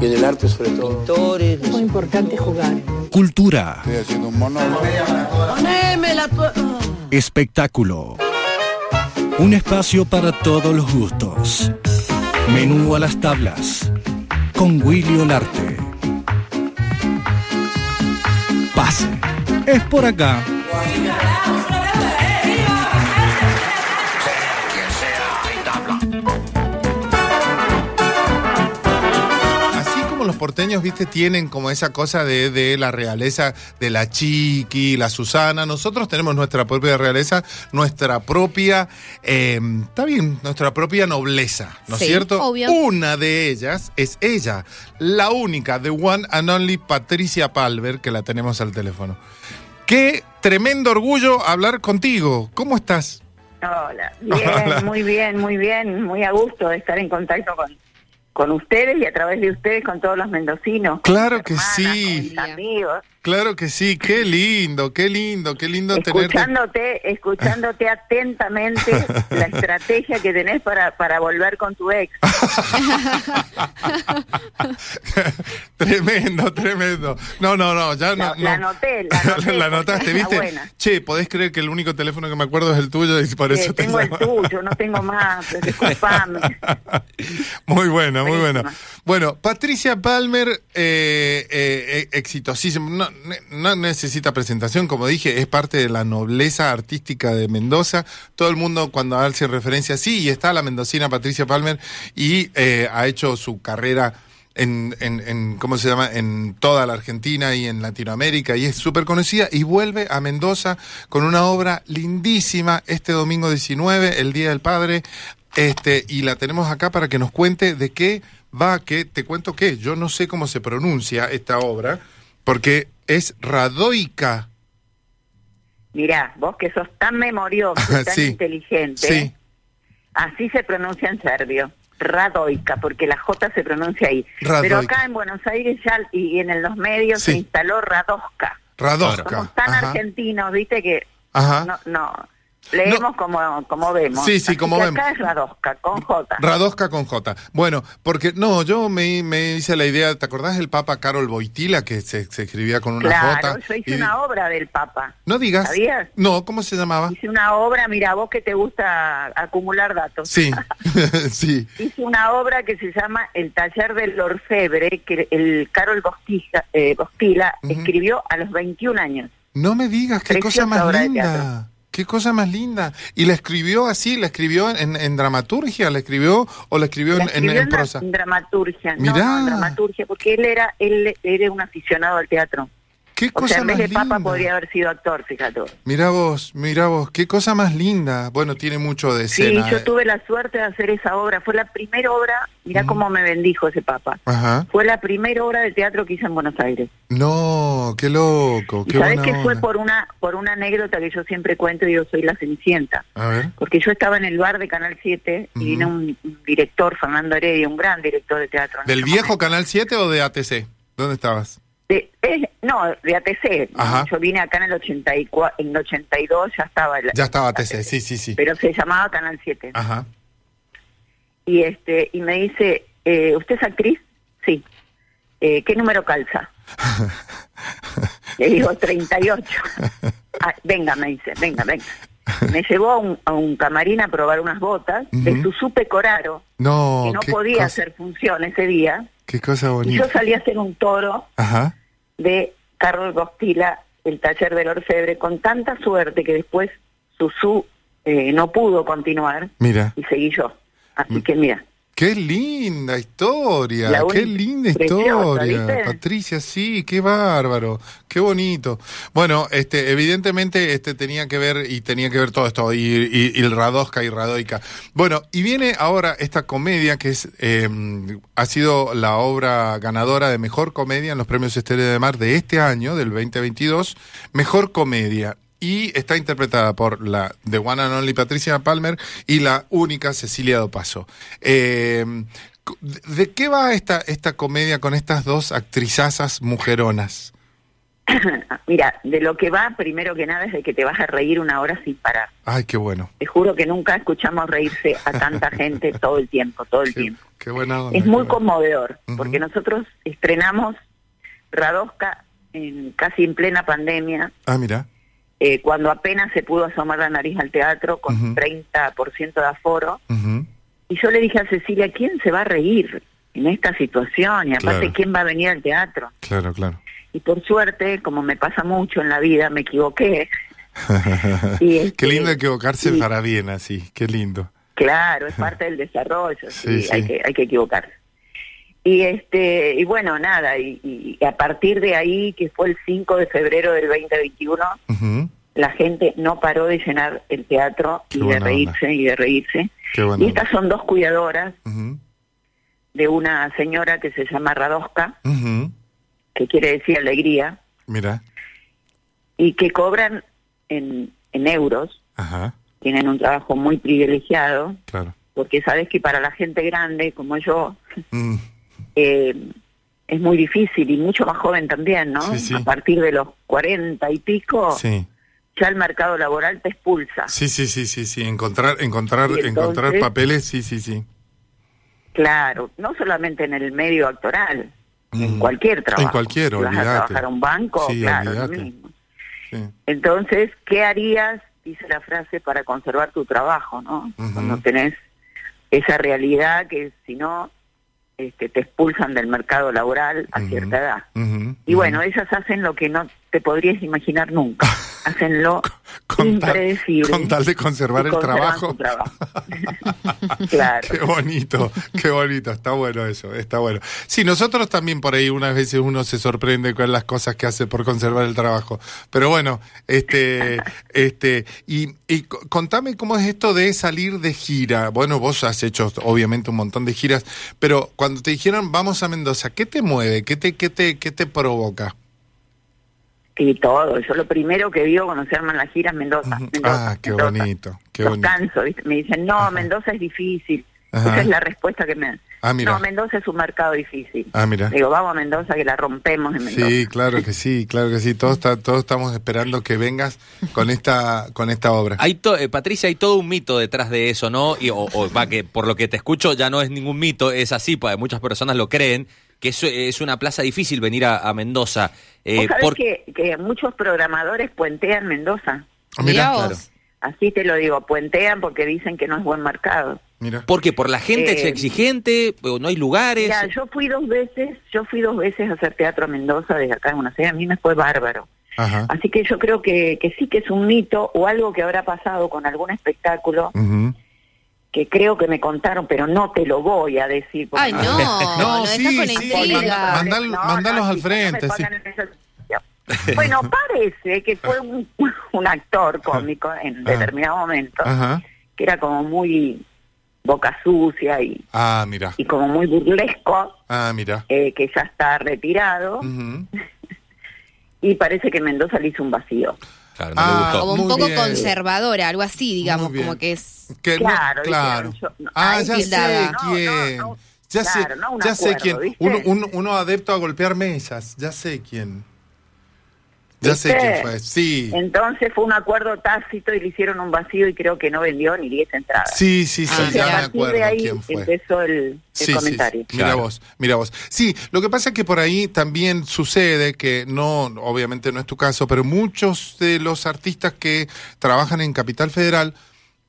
Y en el arte sobre todo. Pintores, Muy importante jugar. Cultura. Estoy haciendo un monólogo. Espectáculo. Un espacio para todos los gustos. Menú a las tablas. Con Willy Olarte. Pase. Es por acá. Los porteños, viste, tienen como esa cosa de, de la realeza de la Chiqui, la Susana, nosotros tenemos nuestra propia realeza, nuestra propia, eh, está bien, nuestra propia nobleza, ¿no es Sí, cierto? obvio. Una de ellas es ella, la única, the one and only Patricia Palver, que la tenemos al teléfono. Qué tremendo orgullo hablar contigo. ¿Cómo estás? Hola, bien, Hola. muy bien, muy bien, muy a gusto de estar en contacto con, con ustedes y a través de ustedes con todos los mendocinos. Claro que hermanas, sí. con mis amigos, Claro que sí, qué lindo, qué lindo, qué lindo tenerte. escuchándote, escuchándote atentamente la estrategia que tenés para, para volver con tu ex. tremendo, tremendo. No, no, no, ya no. La- la no. anoté, la anoté, La está ¿viste? buena. Che, podés creer que el único teléfono que me acuerdo es el tuyo y por Eh, eso te tengo el tuyo, no tengo más, disculpame. Muy buena, muy. Buenísima. Bueno, Patricia Palmer, eh, eh, eh, exitosísima. No, no necesita presentación, como dije, es parte de la nobleza artística de Mendoza. Todo el mundo cuando hace referencia, sí, y está la mendocina Patricia Palmer y eh, ha hecho su carrera. En, en, en, ¿cómo se llama? En toda la Argentina y en Latinoamérica y es súper conocida y vuelve a Mendoza con una obra lindísima este domingo 19, el Día del Padre, este, y la tenemos acá para que nos cuente de qué va, que te cuento que yo no sé cómo se pronuncia esta obra, porque es radoica. Mirá, vos que sos tan memorioso, y tan Sí. inteligente, Sí. así se pronuncia en serbio. Radoica, porque la J se pronuncia ahí. Radoica. Pero acá en Buenos Aires ya y en los medios Sí. se instaló Radosca. Radosca. Somos tan Ajá. argentinos, viste que Ajá. no, no leemos como, como vemos. Sí, sí, Así como vemos. Acá es Radosca, con J. Radosca con J. Bueno, porque no, yo me, me hice la idea, ¿te acordás del Papa Carol Boitila que se, se escribía con una claro, J? yo hice Y- una obra del Papa. No digas. ¿Sabías? No, ¿cómo se llamaba? Hice una obra, mira, vos que te gusta acumular datos. Sí, sí. Hice una obra que se llama El taller del orfebre, que el Carol Bostija, eh, Bostila Ujú. escribió a los 21 años. No me digas, qué Preciosa cosa más linda. Qué cosa más linda. ¿Y la escribió así? ¿La escribió en, en dramaturgia? ¿La escribió o la escribió, La en, en- escribió en dra- prosa? en dramaturgia. Mirá. No, en dramaturgia, porque él era, él era un aficionado al teatro. Qué O cosa sea, en vez más de papa linda. podría haber sido actor, fíjate. Mira vos, mira vos, qué cosa más linda. Bueno, tiene mucho de Sí, escena. yo eh. tuve la suerte de hacer esa obra. Fue la primera obra, mira cómo me bendijo ese papa. Ajá. Fue la primera obra de teatro que hice en Buenos Aires. No, qué loco, ¿Y qué sabes que fue por una por una anécdota que yo siempre cuento y yo soy la Cenicienta? A ver. Porque yo estaba en el bar de Canal 7 y vino un, un director, Fernando Heredia, un gran director de teatro. ¿Del viejo momento. Canal 7 o de ATC? ¿Dónde estabas? De- eh, no, de ATC. Ajá. Yo vine acá en el 84, en el 82 ya estaba. el- Ya estaba ATC, sí, sí, sí. Pero se llamaba Canal 7. Ajá. Y este y me dice, eh, ¿usted es actriz? Sí. Eh, ¿Qué número calza? Le digo 38. Ah, venga, me dice, venga, venga. Me llevó a un, a un camarín a probar unas botas de Ujú. su supe coraro, No, que no podía cosa, hacer función ese día. Qué cosa Y yo bonita. salí a hacer un toro Ajá. de Carlos Gostila, el taller del orfebre, con tanta suerte que después Susú eh, no pudo continuar Mira. y seguí yo. Así Mm. que mira, Qué linda historia, qué linda historia. ¿viste? Patricia, sí, qué bárbaro, qué bonito. Bueno, este, evidentemente este tenía que ver y tenía que ver todo esto, y, y, y Radosca y Radoica. Bueno, y viene ahora esta comedia que es eh, ha sido la obra ganadora de mejor comedia en los premios Estrella de Mar de este año, del 2022, mejor comedia. Y está interpretada por la de One and Only Patricia Palmer y la única Cecilia Dopaso. Eh, ¿De qué va esta, esta comedia con estas dos actrizazas mujeronas? Mira, de lo que va, primero que nada, es de que te vas a reír una hora sin parar. Ay, qué bueno. Te juro que nunca escuchamos reírse a tanta gente todo el tiempo, todo el Qué, tiempo. qué buena onda, Es muy conmovedor, porque nosotros estrenamos Radosca en, casi en plena pandemia, Ah, mira. Eh, cuando apenas se pudo asomar la nariz al teatro con Ujú. 30% de aforo. Y yo le dije a Cecilia, ¿quién se va a reír en esta situación? Y aparte, Claro. ¿quién va a venir al teatro? Claro, claro. Y por suerte, como me pasa mucho en la vida, me equivoqué. Y, este, qué lindo equivocarse y- para bien así, qué lindo. Claro, es parte del desarrollo, sí, Sí, sí. Hay, que, hay que equivocarse. Y este y bueno, nada, y, y a partir de ahí, que fue el 5 de febrero del 2021, Ujú. la gente no paró de llenar el teatro Qué y de reírse y de reírse. Qué. Y estas son dos cuidadoras de una señora que se llama Radosca, Ujú. que quiere decir alegría, Mira. y que cobran en, en euros, Ajá. tienen un trabajo muy privilegiado, Claro. porque sabes que para la gente grande como yo, Mm. Eh, es muy difícil y mucho más joven también, ¿no? Sí, sí. A partir de los 40 y pico, Sí. ya el mercado laboral te expulsa. Sí, sí, sí, sí, sí. Encontrar, encontrar, entonces- encontrar papeles, sí, sí, sí. Claro, no solamente en el medio actoral, en Mm. cualquier trabajo. En cualquier, Si vas a trabajar a un banco, Sí, claro, lo mismo. Sí. Entonces, ¿qué harías? Dice la frase para conservar tu trabajo, ¿no? Cuando tenés esa realidad que si no, este, te expulsan del mercado laboral a cierta edad. Y bueno, ellas hacen lo que no te podrías imaginar nunca. Hacen lo Con tal- impredecible. con tal de conservar el trabajo. claro. Qué bonito, qué bonito, está bueno eso, está bueno. Sí, nosotros también por ahí unas veces uno se sorprende con las cosas que hace por conservar el trabajo. Pero bueno, este, este, y, y co- contame cómo es esto de salir de gira. Bueno, vos has hecho obviamente un montón de giras, pero cuando te dijeron vamos a Mendoza, ¿qué te mueve? ¿Qué te, qué te, qué te provoca? Y todo. Yo lo primero que digo cuando se arman las giras Mendoza. Mendoza, Ah, qué Mendoza. bonito, qué Los bonito. canso, ¿viste? Me dicen, no, Mendoza es difícil. Ajá. Esa es la respuesta que me dan. Ah, mira. No, Mendoza es un mercado difícil. Ah, mira. Digo, vamos a Mendoza que la rompemos en Mendoza. Sí, claro que sí, claro que sí. Todos, está- todos estamos esperando que vengas con esta, con esta obra. Hay to- eh, Patricia, hay todo un mito detrás de eso, ¿no? Y, o, o, va, que por lo que te escucho ya no es ningún mito, es así, porque muchas personas lo creen, que es una plaza difícil venir a, a Mendoza. Eh, Vos sabés por- que, que muchos programadores puentean Mendoza. Ah, mira, Mirá claro. Así te lo digo, puentean porque dicen que no es buen mercado. Mira. ¿Por qué? ¿Por la gente es Eh, exigente? ¿O no hay lugares? Mira, yo fui dos veces, yo fui dos veces a hacer teatro a Mendoza desde acá en una serie, a mí me fue bárbaro. Ajá. Así que yo creo que, que sí que es un mito o algo que habrá pasado con algún espectáculo Ujú. Que creo que me contaron, pero no te lo voy a decir. porque Ay, no, No, no, sí, deja con sí, intriga. manda- mandal- mandalos al no frente, sí. Bueno, parece que fue un, un actor cómico en Ah. determinado momento, Ajá. que era como muy boca sucia y, Ah, mira. y como muy burlesco, Ah, mira. eh, que ya está retirado, y parece que Mendoza le hizo un vacío. Claro, no Ah, le gustó. Como un poco bien. conservadora, algo así, digamos, como que es... Que no- Claro, claro. dijeron, yo- no, ah, ya sé quién. no, no, ya claro, sé, no un ya sé acuerdo, quién. ¿viste? Uno, uno, uno adepto a golpear mesas. Ya sé quién. Ya sé quién fue. Sí. Entonces fue un acuerdo tácito y le hicieron un vacío y creo que no vendió ni 10 entradas. Sí, sí, sí, Ah, ya a me partir acuerdo de ahí quién fue. empezó el, el Sí, sí, comentario. sí. Mira Claro. vos, mira vos. Sí, lo que pasa es que por ahí también sucede que no, obviamente no es tu caso, pero muchos de los artistas que trabajan en Capital Federal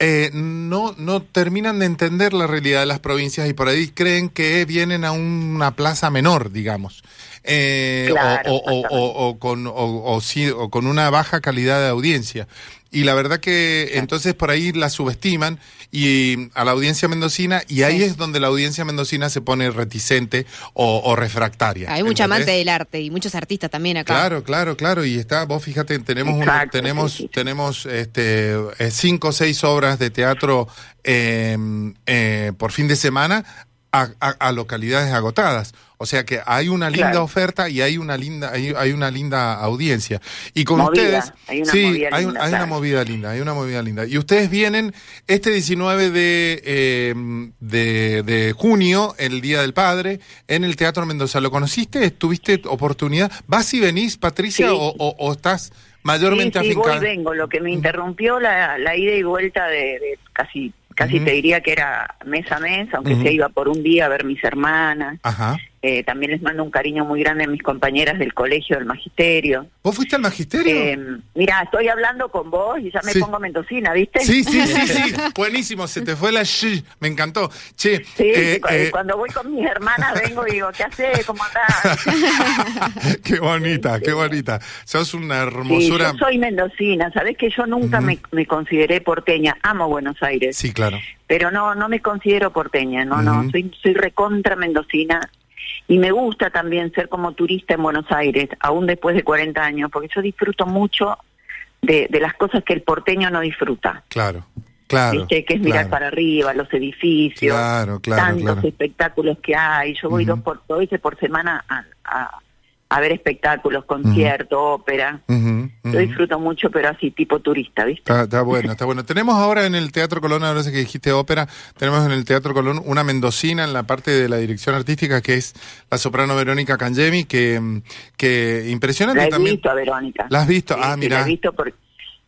eh, no, no terminan de entender la realidad de las provincias y por ahí creen que vienen a una plaza menor, digamos. Eh, Claro, o, o- o- o- o con, o, o sí- o con una baja calidad de audiencia. Y la verdad que entonces por ahí la subestiman y a la audiencia mendocina y ahí Sí. es donde la audiencia mendocina se pone reticente o, o refractaria. Hay mucha amante del arte y muchos artistas también acá. Claro, claro, claro. Y está, vos fíjate, tenemos tenemos, sí, sí. tenemos este eh, cinco o seis obras de teatro eh, eh, por fin de semana a, a- a localidades agotadas. O sea que hay una linda Claro. oferta y hay una linda hay, hay una linda audiencia. Y con Movida, ustedes hay una sí, movida hay, linda, hay una movida linda, hay una movida linda. Y ustedes vienen este 19 de, eh, de, de junio, el Día del Padre, en el Teatro Mendoza. ¿Lo conociste? ¿Tuviste oportunidad? ¿Vas y venís, Patricia, Sí. o, o- o estás mayormente sí, sí, voy y vengo. Lo que me interrumpió la, la ida y vuelta de, de casi, casi Ujú. te diría que era mes a mes, aunque Ujú. se iba por un día a ver mis hermanas. Ajá. Eh, también les mando un cariño muy grande a mis compañeras del colegio del magisterio. ¿Vos fuiste al magisterio? Eh, mira, estoy hablando con vos y ya me Sí. pongo mendocina, ¿viste? Sí, sí, sí, sí. Buenísimo, se te fue la sh. Me encantó. Che, Sí, eh, cu- eh, cuando voy con mis hermanas vengo y digo, ¿qué haces? ¿Cómo andás? qué bonita, qué bonita. Sos una hermosura. yo soy mendocina, sabés que yo nunca me, me consideré porteña, amo Buenos Aires, Sí, claro. pero no no me considero porteña, no, no, soy, soy recontra mendocina y me gusta también ser como turista en Buenos Aires, aún después de 40 años, porque yo disfruto mucho de, de las cosas que el porteño no disfruta. Claro, claro. ¿Viste? Que es mirar claro. para arriba, los edificios, Claro, claro, tantos espectáculos que hay. Yo voy dos por, dos veces por semana a, a, a ver espectáculos, conciertos, ópera. Ujú, Yo disfruto mucho, pero así, tipo turista, ¿viste? Está, está bueno, está bueno. Tenemos ahora en el Teatro Colón, ahora que dijiste ópera, tenemos en el Teatro Colón una mendocina en la parte de la dirección artística que es la soprano Verónica Cangemi, que, que impresionante La he también. visto a Verónica. ¿La has visto? Sí, Ah, mira. La he visto porque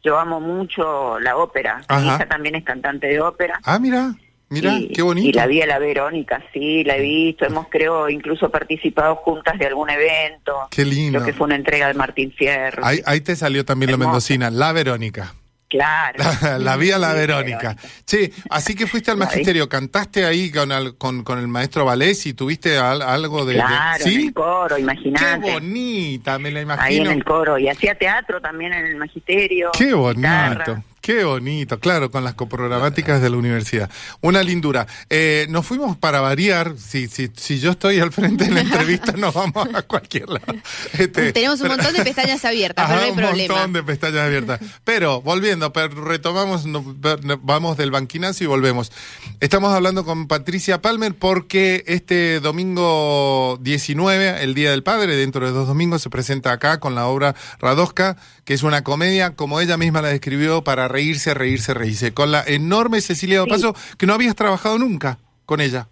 yo amo mucho la ópera. Mi Ajá. hija también es cantante de ópera. Ah, mira, mira, y, qué bonito. Y la vi a la Verónica, sí, la he visto. Hemos, creo, incluso participado juntas de algún evento. Qué lindo. Lo que fue una entrega de Martín Fierro. Ahí, ahí te salió también la mendocina, la Verónica. Claro. La, la vi a la Sí, Verónica. Che, así que fuiste al magisterio, cantaste ahí con, al- con, con el maestro Valés y tuviste al- algo de... de- Claro, en ¿Sí? el coro, Qué imagínate. bonita, me la Ahí imagino. en el coro. Y hacía teatro también en el magisterio. Qué bonito, guitarra. Qué bonito, claro, con las coprogramáticas de la universidad. Una lindura. Eh, nos fuimos para variar, si, si, si yo estoy al frente de la entrevista, nos vamos a cualquier lado. Este, Tenemos un pero- montón de pestañas abiertas, Ajá, pero no hay un problema. montón de pestañas abiertas. Pero, volviendo, pero retomamos, no, no, vamos del banquinazo y volvemos. Estamos hablando con Patricia Palmer porque este domingo 19, el Día del Padre, dentro de dos domingos, se presenta acá con la obra Radosca, que es una comedia, como ella misma la describió, para reírse, reírse, reírse. Con la enorme Cecilia Opaso, que no habías trabajado nunca con ella.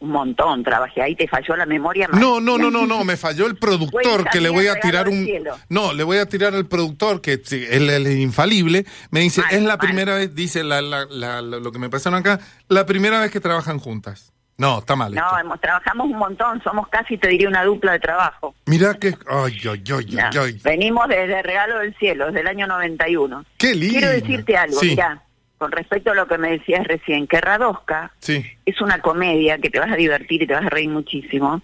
Un montón trabajé. Ahí te falló la memoria. más. No, no, no, no, no, me falló el productor que le voy a tirar un. No, le voy a tirar al productor que sí, es infalible, me dice, Mal, "Es la mal. primera vez", dice la- la- la- lo que me pasaron acá, la primera vez que trabajan juntas. No, está mal. No, hemos, trabajamos un montón. Somos casi, te diría, una dupla de trabajo. Mira que ay, ay, ay, ay. Venimos desde Regalo del Cielo, desde el año 91. Qué lindo. Quiero decirte algo, Sí. mira, con respecto a lo que me decías recién, que Radosca Sí. es una comedia que te vas a divertir y te vas a reír muchísimo,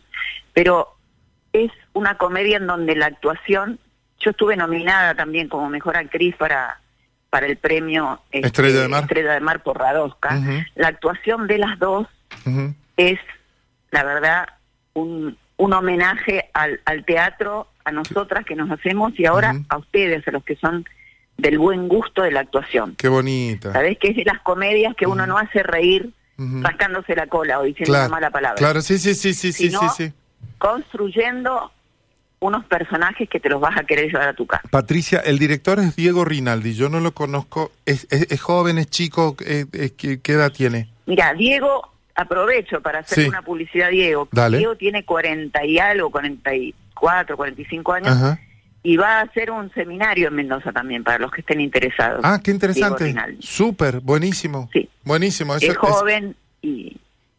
pero es una comedia en donde la actuación, yo estuve nominada también como mejor actriz para para el premio este, Estrella de Mar. Estrella de Mar por Radosca. La actuación de las dos. Es, la verdad, un, un homenaje al, al teatro, a nosotras que nos hacemos y ahora a ustedes, a los que son del buen gusto de la actuación. Qué bonita. ¿Sabés que es de las comedias que uno no hace reír Ujú. rascándose la cola o diciendo una mala palabra? Claro, sí, sí, sí, sí, sí, Sino sí, sí. construyendo unos personajes que te los vas a querer llevar a tu casa. Patricia, el director es Diego Rinaldi, yo no lo conozco, es, es- es joven, es chico, eh, eh, ¿qué, qué edad tiene? Mira, Diego, aprovecho para hacer Sí. una publicidad a Diego. Dale. Diego tiene 40 y algo, 44, 45 años. Ajá. y va a hacer un seminario en Mendoza también para los que estén interesados. Ah, qué interesante. Súper, buenísimo. Sí. Buenísimo. Eso, es joven y,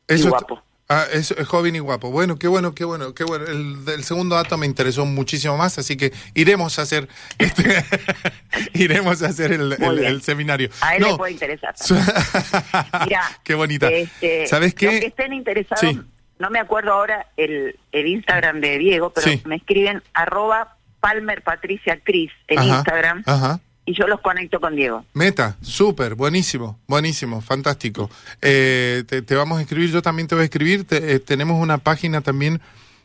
y guapo. Ah, es, es joven y guapo. Bueno, qué bueno, qué bueno, qué bueno. El, el segundo dato me interesó muchísimo más, así que iremos a hacer este, iremos a hacer el, seminario. A él No. le puede interesar. Mira, qué bonita. este, ¿Sabes Los que qué? estén interesados, Sí. no me acuerdo ahora el, el Instagram de Diego, pero Sí. me escriben arroba Palmer Patricia Cris en Ajá, Instagram Ajá. Y yo los conecto con Diego. Meta, súper, buenísimo, buenísimo, fantástico. Eh, te, te vamos a escribir, yo también te voy a escribir. Te- eh, tenemos una página también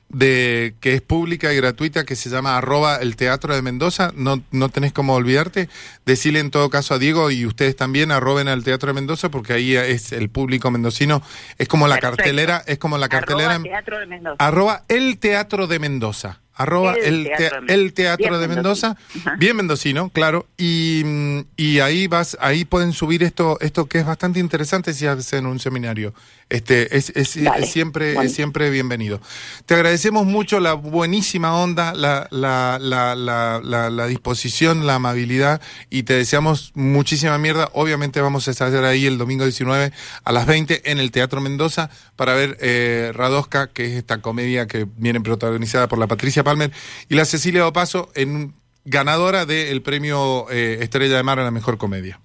de que es pública y gratuita que se llama arroba el Teatro de Mendoza. No, no tenés como olvidarte. Decirle en todo caso a Diego y ustedes también arroben al Teatro de Mendoza porque ahí es el público mendocino. Es como la Perfecto. cartelera, es como la cartelera. Arroba Teatro de Mendoza. Arroba el Teatro de Mendoza. Arroba El el, Teatro Mendoza. el Teatro Bien de Mendoza. mendocino. Ajá. Bien mendocino, claro. Y, mm, y ahí vas, ahí pueden subir esto, esto que es bastante interesante si hacen un seminario. Este, es, es, Dale. es siempre, Bueno. es siempre bienvenido. Te agradecemos mucho la buenísima onda, la, la, la, la, la, la disposición, la amabilidad y te deseamos muchísima mierda. Obviamente vamos a estar ahí el domingo 19 a las 20 en el Teatro Mendoza para ver eh, Radosca, que es esta comedia que viene protagonizada por la Patricia Palmer y la Cecilia Dopaso en ganadora del premio eh, Estrella de Mar a la mejor comedia.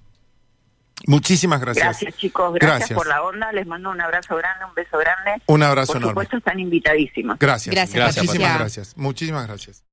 Muchísimas gracias. Gracias, chicos. Gracias, Gracias. por la onda. Les mando un abrazo grande, un beso grande. Un abrazo Por enorme. supuesto, están invitadísimos. Gracias. Gracias, Gracias, Muchísimas gracias. Muchísimas gracias.